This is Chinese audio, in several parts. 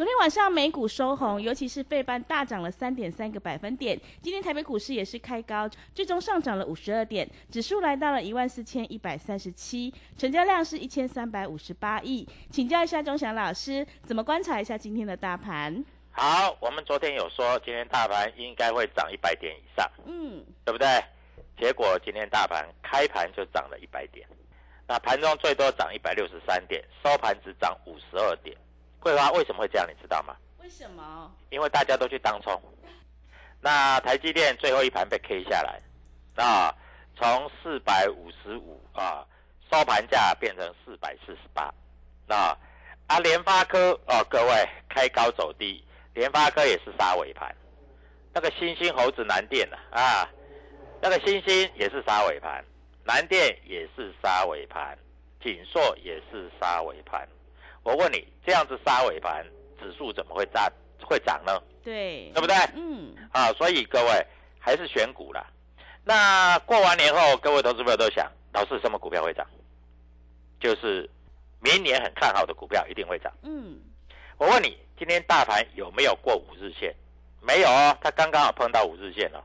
昨天晚上美股收红，尤其是费半大涨了三点三个百分点。今天台北股市也是开高，最终上涨了五十二点，指数来到了一万四千一百三十七，成交量是一千三百五十八亿。请教一下钟祥老师，怎么观察一下今天的大盘？好，我们昨天有说今天大盘应该会涨一百点以上，嗯，对不对？结果今天大盘开盘就涨了一百点，那盘中最多涨一百六十三点，收盘只涨五十二点。桂花为什么会这样？你知道吗？为什么？因为大家都去当冲。那台积电最后一盘被 K 下来，啊，从四百五十五啊收盘价变成四百四十八，那啊联发科哦，各位开高走低，联发科也是杀尾盘。那个星星猴子南电呐啊，那个星星也是杀尾盘，南电也是杀尾盘，锦硕也是杀尾盘。我问你，这样子杀尾盘，指数怎么会涨？会涨呢？对，对不对？嗯，啊，所以各位还是选股啦。那过完年后，各位投资朋友都想，老师什么股票会涨？就是明年很看好的股票一定会涨。嗯，我问你，今天大盘有没有过五日线？没有哦，它刚刚好碰到五日线了。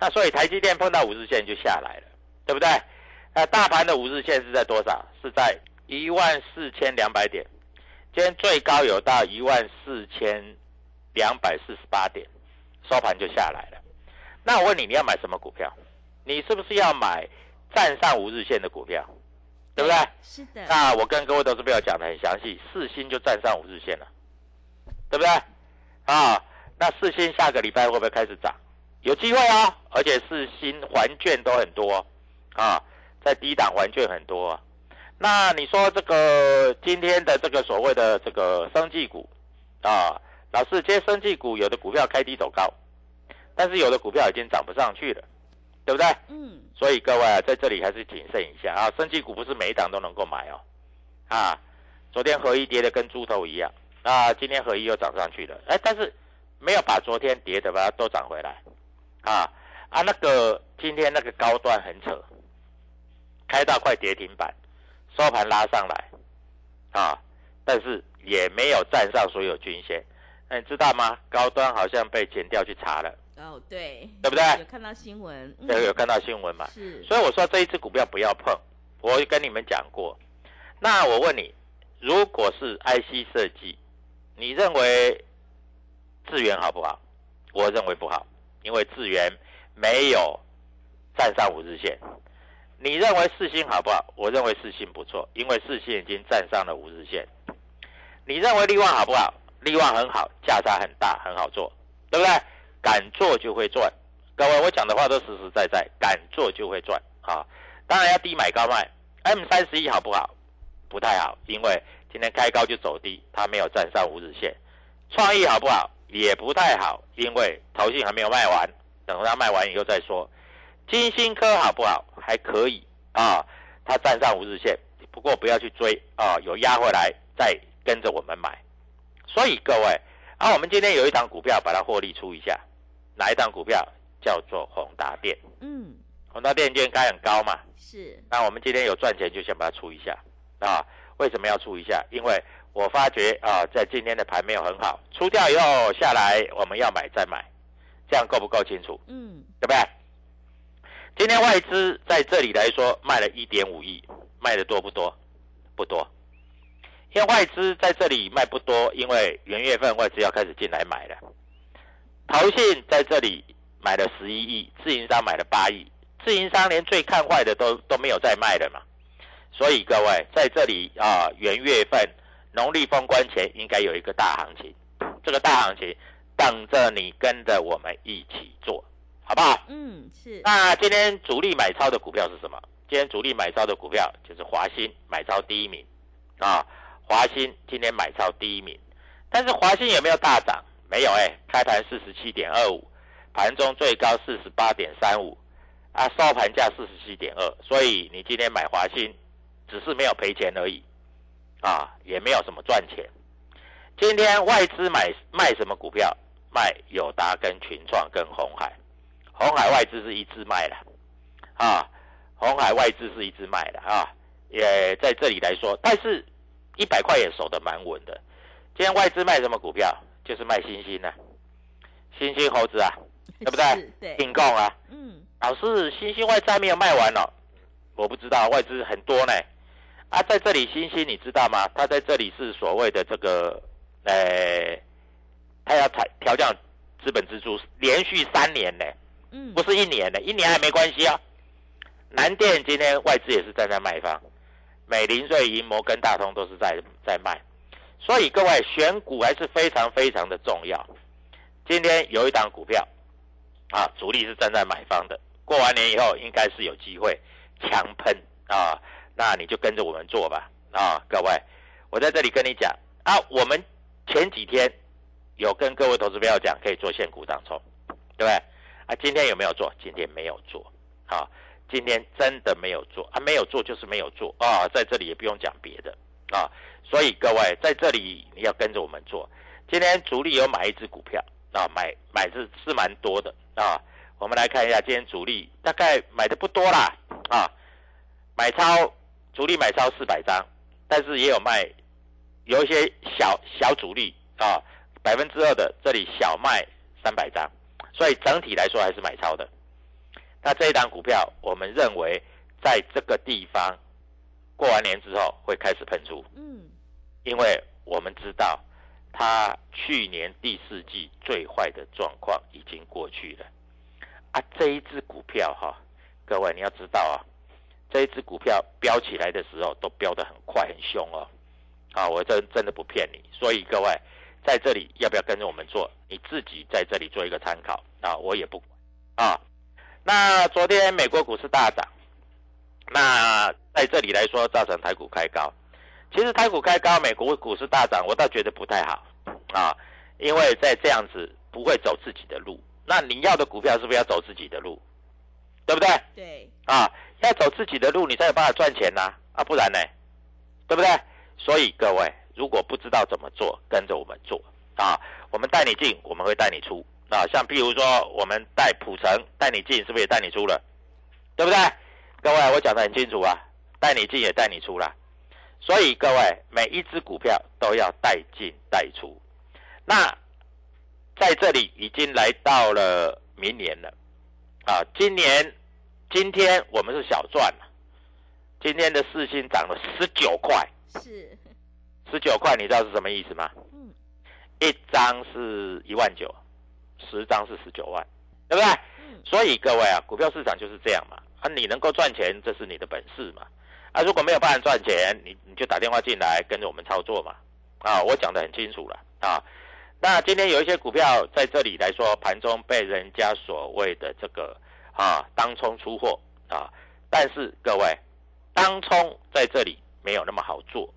那所以台积电碰到五日线就下来了，对不对？那大盘的五日线是在多少？是在。一万四千两百点，今天最高有到一万四千两百四十八点，收盘就下来了。那我问你，你要买什么股票？你是不是要买站上五日线的股票？对不对？是的。那我跟各位投资朋友讲的很详细，四星就站上五日线了，对不对？啊，那四星下个礼拜会不会开始涨？有机会哦，而且四星还券都很多啊，在低档还券很多。那你说这个今天的这个所谓的这个生技股啊，老师，这些生技股有的股票开低走高，但是有的股票已经涨不上去了，对不对？嗯。所以各位啊，在这里还是谨慎一下啊，生技股不是每一档都能够买哦。啊，昨天合一跌的跟猪头一样，啊，今天合一又涨上去了，哎，但是没有把昨天跌的把它都涨回来，啊啊，那个今天那个高端很扯，开到快跌停板。收盘拉上来，啊，但是也没有站上所有均线，那你知道吗？高端好像被剪掉去查了。哦，对，对不对？有看到新闻，对，有看到新闻嘛？是。所以我说这一只股票不要碰，我跟你们讲过。那我问你，如果是 IC 设计，你认为智源好不好？我认为不好，因为智源没有站上五日线。你认为四星好不好？我认为四星不错，因为四星已经站上了五日线。你认为利旺好不好？利旺很好，价差很大，很好做，对不对？敢做就会赚。各位，我讲的话都实实在在，敢做就会赚啊！当然要低买高卖。M 三十一好不好？不太好，因为今天开高就走低，它没有站上五日线。创意好不好？也不太好，因为头信还没有卖完，等它卖完以后再说。金星科好不好？还可以啊，它站上五日线，不过不要去追啊，有压回来再跟着我们买。所以各位啊，我们今天有一档股票把它获利出一下，哪一档股票叫做宏达电？嗯，宏达电今天该很高嘛？是。那我们今天有赚钱就先把它出一下啊？为什么要出一下？因为我发觉啊，在今天的盘没有很好，出掉以后下来我们要买再买，这样够不够清楚？嗯，对不对？今天外资在这里来说卖了一点五亿，卖的多不多？不多。因为外资在这里卖不多，因为元月份外资要开始进来买了。投信在这里买了十一亿，自营商买了八亿，自营商连最看坏的都都没有再卖了嘛。所以各位在这里啊，元月份农历封关前应该有一个大行情，这个大行情。等着你跟着我们一起做，好不好？嗯，是。那今天主力买超的股票是什么？今天主力买超的股票就是华兴买超第一名啊，华兴今天买超第一名，但是华兴有没有大涨？没有哎，开盘四十七点二五，盘中最高四十八点三五，啊，收盘价四十七点二，所以你今天买华兴只是没有赔钱而已，啊，也没有什么赚钱。今天外资买卖什么股票？卖友达跟群创跟红海，红海外资是一致卖的，啊。红海外资是一直卖的啊，也在这里来说，但是一百块也守得蛮稳的。今天外资卖什么股票？就是卖星星呢，星星猴子啊，对不对？对，并购啊。嗯。老师，星星外资还没有卖完哦，我不知道外资很多呢。啊，在这里星星你知道吗？它在这里是所谓的这个，呃，它要调调降资本支出，连续三年呢，不是一年的，一年还没关系啊。南电今天外资也是站在卖方，美林、瑞银、摩根大通都是在在卖，所以各位选股还是非常非常的重要。今天有一档股票，啊，主力是站在买方的，过完年以后应该是有机会强喷啊，那你就跟着我们做吧啊，各位，我在这里跟你讲啊，我们前几天有跟各位投资朋友讲可以做现股当中，对不对？啊，今天有没有做？今天没有做，好。今天真的没有做啊，没有做就是没有做啊，在这里也不用讲别的啊，所以各位在这里你要跟着我们做。今天主力有买一只股票啊，买买是是蛮多的啊。我们来看一下，今天主力大概买的不多啦啊，买超主力买超四百张，但是也有卖，有一些小小主力啊，百分之二的这里小卖三百张，所以整体来说还是买超的。那这一档股票，我们认为在这个地方过完年之后会开始喷出。嗯，因为我们知道它去年第四季最坏的状况已经过去了。啊，这一只股票哈，各位你要知道啊，这一只股票飙起来的时候都飙得很快很凶哦。啊，我真真的不骗你。所以各位在这里要不要跟着我们做？你自己在这里做一个参考啊，我也不管啊。那昨天美国股市大涨，那在这里来说造成台股开高。其实台股开高，美国股市大涨，我倒觉得不太好啊，因为在这样子不会走自己的路。那你要的股票是不是要走自己的路？对不对？对。啊，要走自己的路，你才有办法赚钱呐。啊，不然呢？对不对？所以各位，如果不知道怎么做，跟着我们做啊，我们带你进，我们会带你出。啊，像譬如说，我们带普成带你进，是不是也带你出了？对不对？各位，我讲的很清楚啊，带你进也带你出了。所以各位，每一只股票都要带进带出。那在这里已经来到了明年了啊，今年今天我们是小赚了，今天的四星涨了十九块，是十九块，你知道是什么意思吗？嗯，一张是一万九。十张是十九万，对不对？所以各位啊，股票市场就是这样嘛。啊，你能够赚钱，这是你的本事嘛。啊，如果没有办法赚钱，你你就打电话进来跟着我们操作嘛。啊，我讲的很清楚了啊。那今天有一些股票在这里来说，盘中被人家所谓的这个啊当冲出货啊，但是各位，当冲在这里没有那么好做。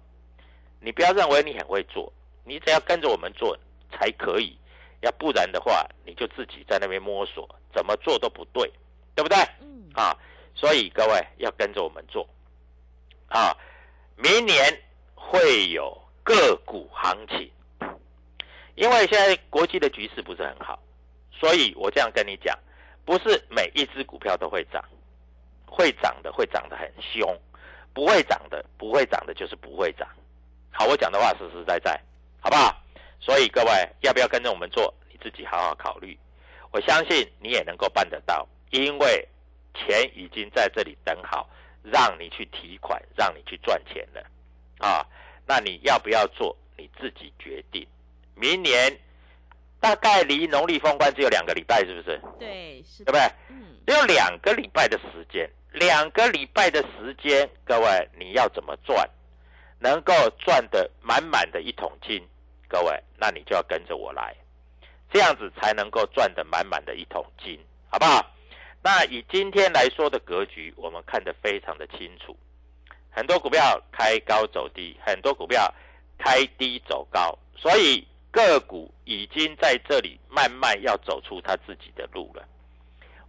你不要认为你很会做，你只要跟着我们做才可以。要不然的话，你就自己在那边摸索，怎么做都不对，对不对？嗯。啊，所以各位要跟着我们做，啊，明年会有个股行情，因为现在国际的局势不是很好，所以我这样跟你讲，不是每一只股票都会涨，会涨的会涨得很凶，不会涨的不会涨的就是不会涨。好，我讲的话实实在在，好不好？所以各位要不要跟着我们做？你自己好好考虑。我相信你也能够办得到，因为钱已经在这里等好，让你去提款，让你去赚钱了啊！那你要不要做？你自己决定。明年大概离农历封关只有两个礼拜，是不是？对，是，对不对？嗯，只有两个礼拜的时间，两个礼拜的时间，各位你要怎么赚，能够赚得满满的一桶金？各位，那你就要跟着我来。这样子才能够赚得满满的一桶金，好不好？那以今天来说的格局，我们看得非常的清楚，很多股票开高走低，很多股票开低走高，所以个股已经在这里慢慢要走出它自己的路了。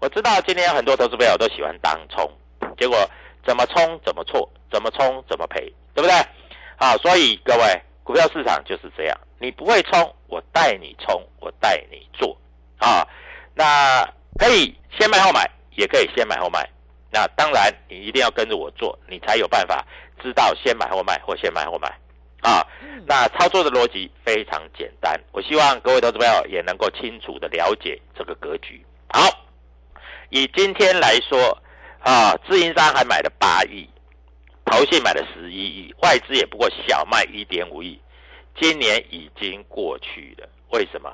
我知道今天有很多投资朋友都喜欢当冲，结果怎么冲怎么错，怎么冲怎么赔，对不对？好，所以各位，股票市场就是这样，你不会冲，我带你冲，我带你做啊。那可以先卖后买，也可以先买后卖。那当然，你一定要跟着我做，你才有办法知道先买后卖或先买后买啊。那操作的逻辑非常简单，我希望各位投资朋友也能够清楚的了解这个格局。好，以今天来说啊，自营商还买了八亿，投信买了十一亿，外资也不过小卖一点五亿。今年已经过去了，为什么？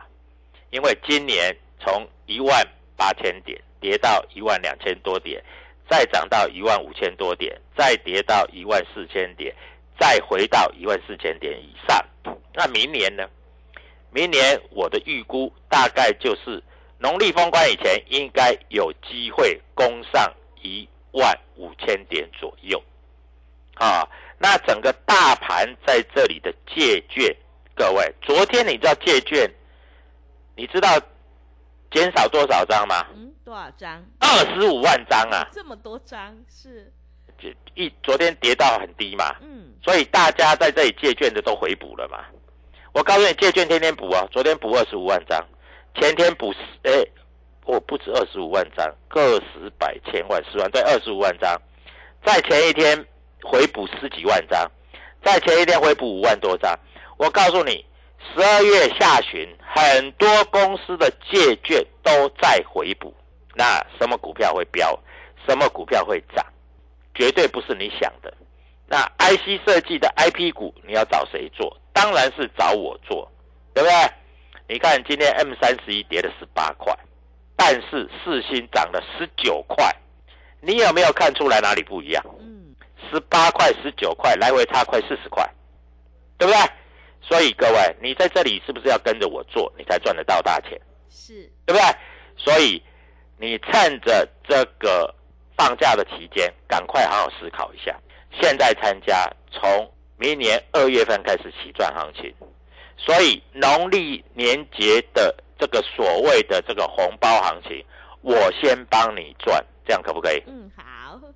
因为今年从一万八千点跌到一万两千多点，再涨到一万五千多点，再跌到一万四千点，再回到一万四千点以上。那明年呢？明年我的预估大概就是农历封关以前，应该有机会攻上一万五千点左右。啊，那整个大盘在这里的借券，各位，昨天你知道借券，你知道减少多少张吗？嗯，多少张？二十五万张啊！这么多张是？就一昨天跌到很低嘛，嗯，所以大家在这里借券的都回补了嘛。我告诉你，借券天天补啊，昨天补二十五万张，前天补十，哎，我不止二十五万张，个十百千万十万，对，二十五万张，在前一天。回补十几万张，在前一天回补五万多张。我告诉你，十二月下旬很多公司的借券都在回补。那什么股票会飙？什么股票会涨？绝对不是你想的。那 IC 设计的 IP 股，你要找谁做？当然是找我做，对不对？你看今天 M 三十一跌了十八块，但是四星涨了十九块，你有没有看出来哪里不一样？十八块、十九块，来回差快四十块，对不对？所以各位，你在这里是不是要跟着我做，你才赚得到大钱？是，对不对？所以你趁着这个放假的期间，赶快好好思考一下。现在参加，从明年二月份开始起赚行情，所以农历年节的这个所谓的这个红包行情，我先帮你赚，这样可不可以？嗯，好。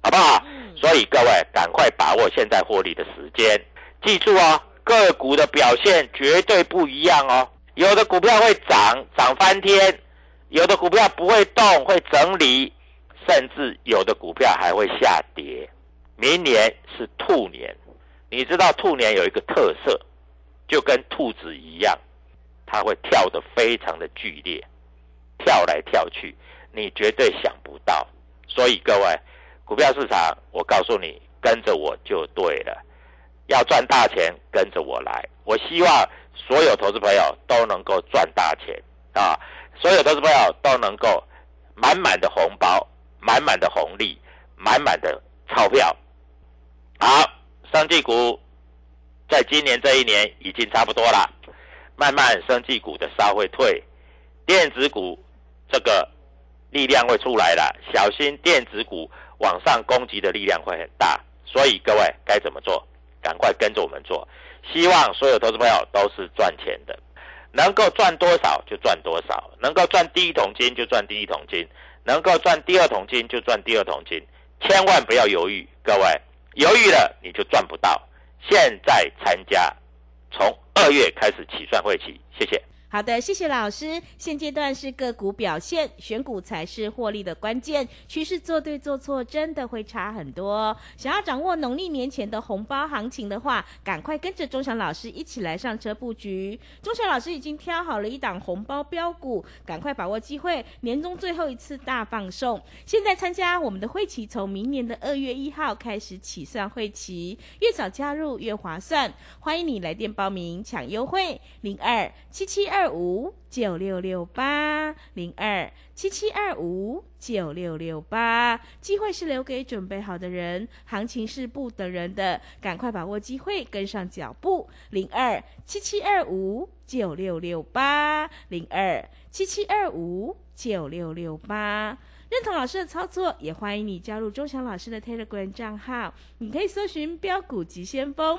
好不好？所以各位赶快把握现在获利的时间，记住哦，个股的表现绝对不一样哦。有的股票会涨，涨翻天；有的股票不会动，会整理；甚至有的股票还会下跌。明年是兔年，你知道兔年有一个特色，就跟兔子一样，它会跳得非常的剧烈，跳来跳去，你绝对想不到。所以各位。股票市场，我告诉你，跟着我就对了。要赚大钱，跟着我来。我希望所有投资朋友都能够赚大钱啊！所有投资朋友都能够满满的红包、满满的红利、满满的钞票。好，生技股在今年这一年已经差不多了，慢慢生技股的稍会退，电子股这个力量会出来了，小心电子股。往上攻击的力量会很大，所以各位该怎么做？赶快跟着我们做。希望所有投资朋友都是赚钱的，能够赚多少就赚多少，能够赚第一桶金就赚第一桶金，能够赚第二桶金就赚第二桶金，千万不要犹豫。各位犹豫了你就赚不到。现在参加，从二月开始起算会起，谢谢。好的，谢谢老师。现阶段是个股表现，选股才是获利的关键。趋势做对做错，真的会差很多。想要掌握农历年前的红包行情的话，赶快跟着钟祥老师一起来上车布局。钟祥老师已经挑好了一档红包标股，赶快把握机会，年终最后一次大放送。现在参加我们的会期，从明年的二月一号开始起算会期，越早加入越划算。欢迎你来电报名抢优惠，零二七七二。二五九六六八零二七七二五九六六八。机会是留给准备好的人，行情是不等人的，赶快把握机会，跟上脚步。零二七七二五九六六八零二七七二五九六六八。认同老师的操作，也欢迎你加入钟祥老师的 Telegram 账号。你可以搜寻“标股急先锋”。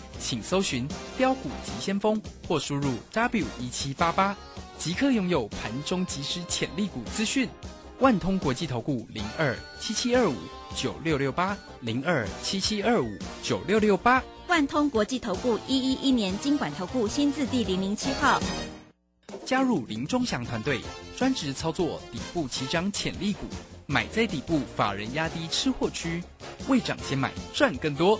请搜寻“标股急先锋”或输入 “w 一七八八”，即刻拥有盘中即时潜力股资讯。万通国际投顾零二七七二五九六六八零二七七二五九六六八。万通国际投顾一一一年经管投顾新字第零零七号。加入林中祥团队，专职操作底部起涨潜力股，买在底部，法人压低吃货区，未涨先买赚更多。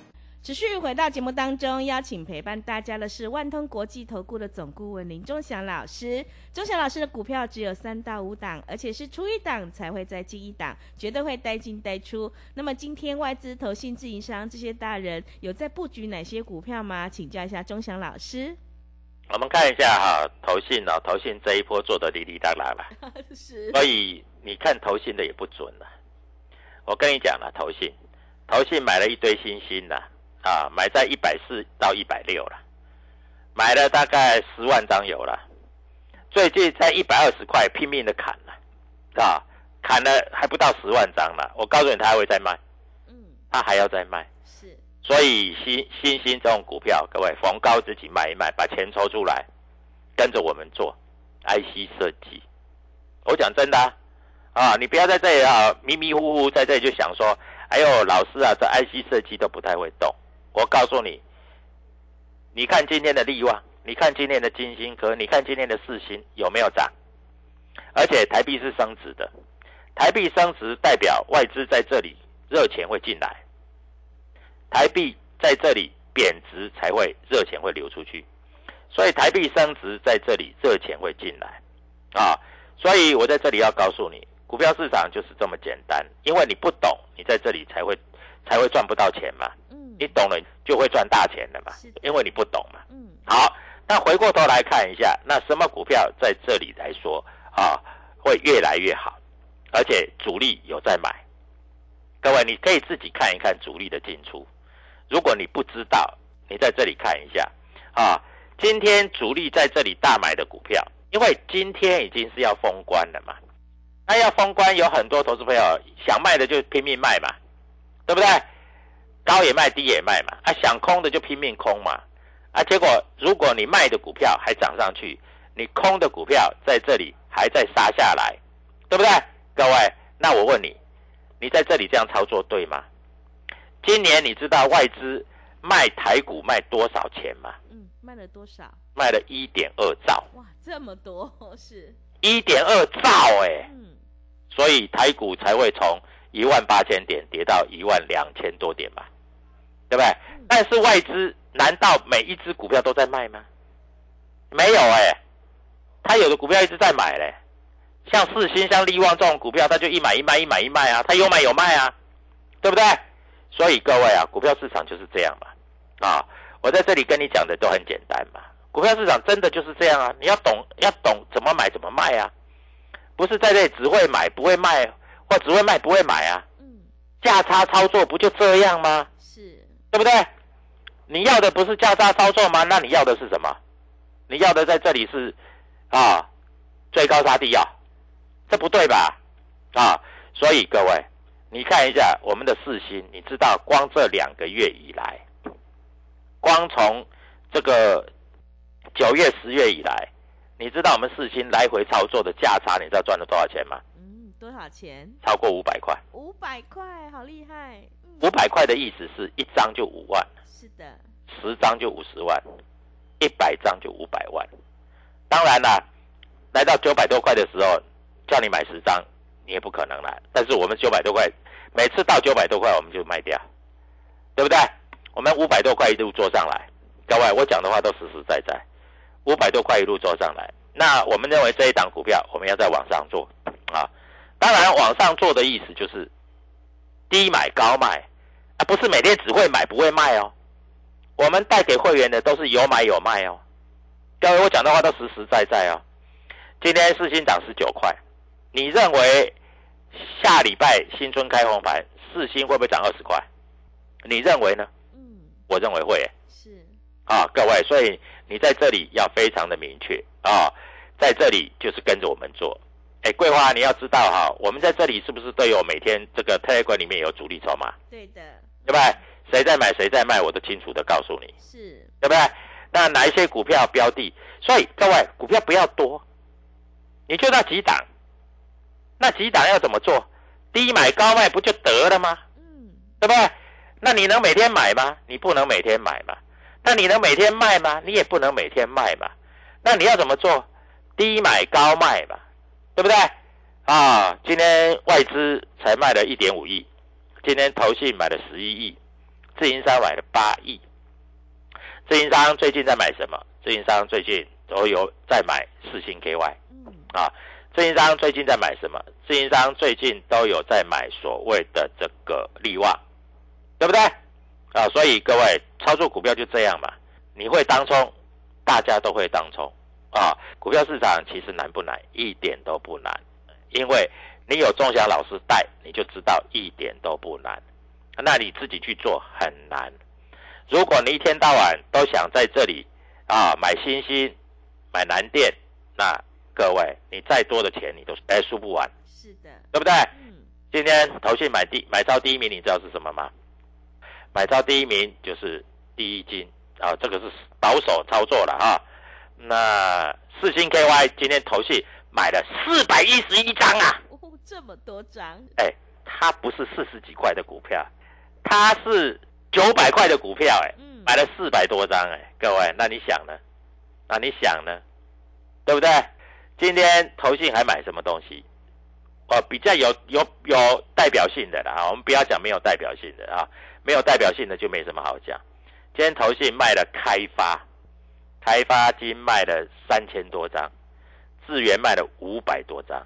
持续回到节目当中，邀请陪伴大家的是万通国际投顾的总顾问林忠祥老师。忠祥老师的股票只有三到五档，而且是出一档才会再进一档，绝对会带进带出。那么今天外资、投信、自营商这些大人有在布局哪些股票吗？请教一下忠祥老师。我们看一下哈，投信哦，投信这一波做的滴滴答答了，是。所以你看投信的也不准了。我跟你讲了，投信，投信买了一堆新兴的。啊，买在一百四到一百六了，买了大概十万张有了，最近在一百二十块拼命的砍了，啊，砍了还不到十万张了。我告诉你，他还会再卖，嗯，他还要再卖，是。所以新新兴这种股票，各位逢高自己卖一卖，把钱抽出来，跟着我们做 IC 设计。我讲真的啊，你不要在这里啊迷迷糊糊在这里就想说，哎呦，老师啊，这 IC 设计都不太会动。我告诉你，你看今天的利旺，你看今天的金星科，你看今天的四星有没有涨？而且台币是升值的，台币升值代表外资在这里热钱会进来，台币在这里贬值才会热钱会流出去，所以台币升值在这里热钱会进来啊！所以我在这里要告诉你，股票市场就是这么简单，因为你不懂，你在这里才会才会赚不到钱嘛。嗯你懂了就会赚大钱的嘛，因为你不懂嘛。嗯，好，那回过头来看一下，那什么股票在这里来说啊，会越来越好，而且主力有在买。各位，你可以自己看一看主力的进出。如果你不知道，你在这里看一下啊。今天主力在这里大买的股票，因为今天已经是要封关了嘛。那要封关，有很多投资朋友想卖的就拼命卖嘛，对不对？高也卖，低也卖嘛，啊，想空的就拼命空嘛，啊，结果如果你卖的股票还涨上去，你空的股票在这里还在杀下来，对不对？各位，那我问你，你在这里这样操作对吗？今年你知道外资卖台股卖多少钱吗？嗯，卖了多少？卖了一点二兆。哇，这么多是？一点二兆哎，嗯，所以台股才会从一万八千点跌到一万两千多点嘛。对不对？但是外资难道每一只股票都在卖吗？没有哎，他有的股票一直在买嘞，像四星、像利旺这种股票，他就一买一卖，一买一卖啊，他有买有卖啊，对不对？所以各位啊，股票市场就是这样嘛。啊，我在这里跟你讲的都很简单嘛，股票市场真的就是这样啊，你要懂，要懂怎么买怎么卖啊，不是在这里只会买不会卖，或只会卖不会买啊。嗯，价差操作不就这样吗？是对不对？你要的不是价差操作吗？那你要的是什么？你要的在这里是啊，最高杀低啊，这不对吧？啊，所以各位，你看一下我们的四星，你知道光这两个月以来，光从这个九月、十月以来，你知道我们四星来回操作的价差，你知道赚了多少钱吗？嗯，多少钱？超过五百块。五百块，好厉害！嗯五百块的意思是一张就五万，是的，十张就五十万，一百张就五百万。当然啦，来到九百多块的时候，叫你买十张，你也不可能啦。但是我们九百多块，每次到九百多块我们就卖掉，对不对？我们五百多块一路做上来，各位，我讲的话都实实在在，五百多块一路做上来。那我们认为这一档股票我们要再往上做啊，当然往上做的意思就是低买高卖啊，不是每天只会买不会卖哦。我们带给会员的都是有买有卖哦。各位，我讲的话都实实在在哦。今天四星涨十九块，你认为下礼拜新春开红盘，四星会不会涨二十块？你认为呢？嗯，我认为会是，啊，各位，所以你在这里要非常的明确啊，在这里就是跟着我们做。哎，桂花，你要知道哈，我们在这里是不是都有每天这个 Telegram 里面有主力筹码，对的，对不对？谁在买谁在卖，我都清楚的告诉你，是，对不对？那哪一些股票标的？所以各位，股票不要多，你就那几档，那几档要怎么做？低买高卖不就得了吗？嗯，对不对？那你能每天买吗？你不能每天买嘛。那你能每天卖吗？你也不能每天卖嘛。那你要怎么做？低买高卖嘛，对不对？啊，今天外资才卖了一点五亿，今天投信买了十一亿，自营商买了八亿。自营商最近在买什么？自营商最近都有在买四星 KY。嗯，啊，自营商最近在买什么？自营商最近都有在买所谓的这个利旺，对不对？啊，所以各位操作股票就这样嘛，你会当冲，大家都会当冲啊。股票市场其实难不难？一点都不难，因为你有钟祥老师带，你就知道一点都不难。那你自己去做很难。如果你一天到晚都想在这里啊买新兴、买南电，那各位你再多的钱你都哎输不完，是的，对不对？嗯，今天投信买第买超第一名，你知道是什么吗？买超第一名就是第一金啊，这个是保守操作了哈。那四星 KY 今天投信买了四百一十一张啊，哦，这么多张，哎，它不是四十几块的股票，它是九百块的股票，哎，嗯，买了四百多张，哎，各位，那你想呢？那你想呢？对不对？今天投信还买什么东西？哦，比较有有有代表性的啦，我们不要讲没有代表性的啊，没有代表性的就没什么好讲。今天投信卖了开发，开发金卖了三千多张，智源卖了五百多张，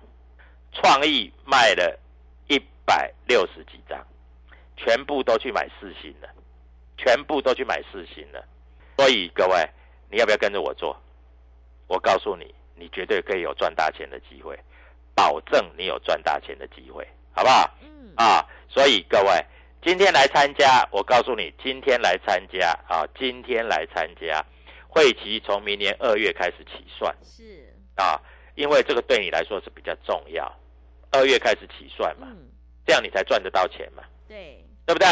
创意卖了一百六十几张，全部都去买四星了，全部都去买四星了。所以各位，你要不要跟着我做？我告诉你，你绝对可以有赚大钱的机会，保证你有赚大钱的机会，好不好？嗯，啊，所以各位今天来参加，我告诉你，今天来参加啊，今天来参加，会期从明年二月开始起算。是，啊，因为这个对你来说是比较重要，二月开始起算嘛，嗯，这样你才赚得到钱嘛，对，对不对？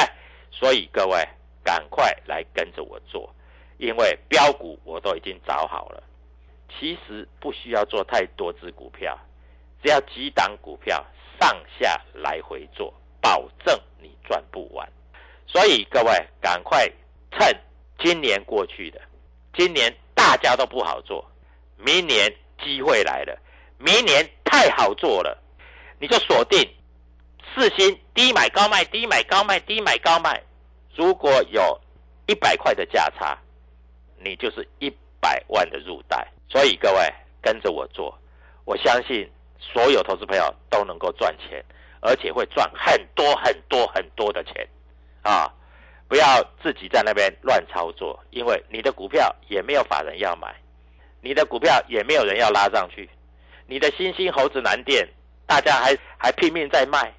所以各位赶快来跟着我做，因为标股我都已经找好了，其实不需要做太多只股票，只要几档股票上下来回做，保证你赚不完。所以各位赶快趁今年过去的，今年大家都不好做，明年机会来了，明年太好做了，你就锁定四星低买高卖，低买高卖，低买高卖。如果有一百块的价差，你就是一百万的入袋。所以各位跟着我做，我相信所有投资朋友都能够赚钱，而且会赚很多很多很多的钱啊！不要自己在那边乱操作，因为你的股票也没有法人要买，你的股票也没有人要拉上去，你的新兴猴子南电，大家还还拼命在卖，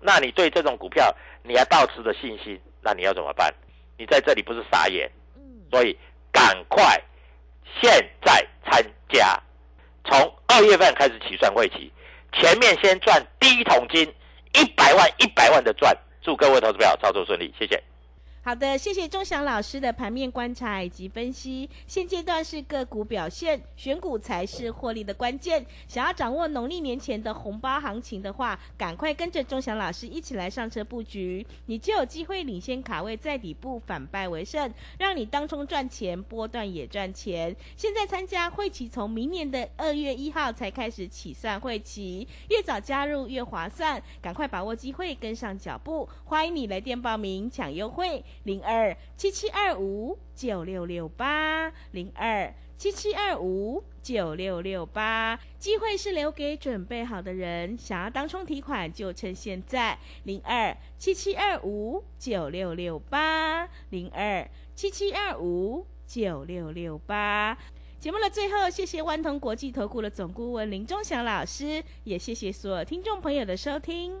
那你对这种股票你还抱持着信心，那你要怎么办？你在这里不是傻眼？嗯，所以赶快现在参加，从二月份开始起算会期，前面先赚第一桶金，一百万一百万的赚，祝各位投资朋友操作顺利，谢谢。好的，谢谢钟祥老师的盘面观察以及分析。现阶段是个股表现，选股才是获利的关键。想要掌握农历年前的红包行情的话，赶快跟着钟祥老师一起来上车布局，你就有机会领先卡位，在底部反败为胜，让你当冲赚钱，波段也赚钱。现在参加会期从明年的二月一号才开始起算会期，越早加入越划算，赶快把握机会，跟上脚步。欢迎你来电报名抢优惠。零二七七二五九六六八，零二七七二五九六六八，机会是留给准备好的人，想要当冲提款就趁现在，零二七七二五九六六八，零二七七二五九六六八。节目的最后，谢谢万通国际投顾的总顾问林忠祥老师，也谢谢所有听众朋友的收听。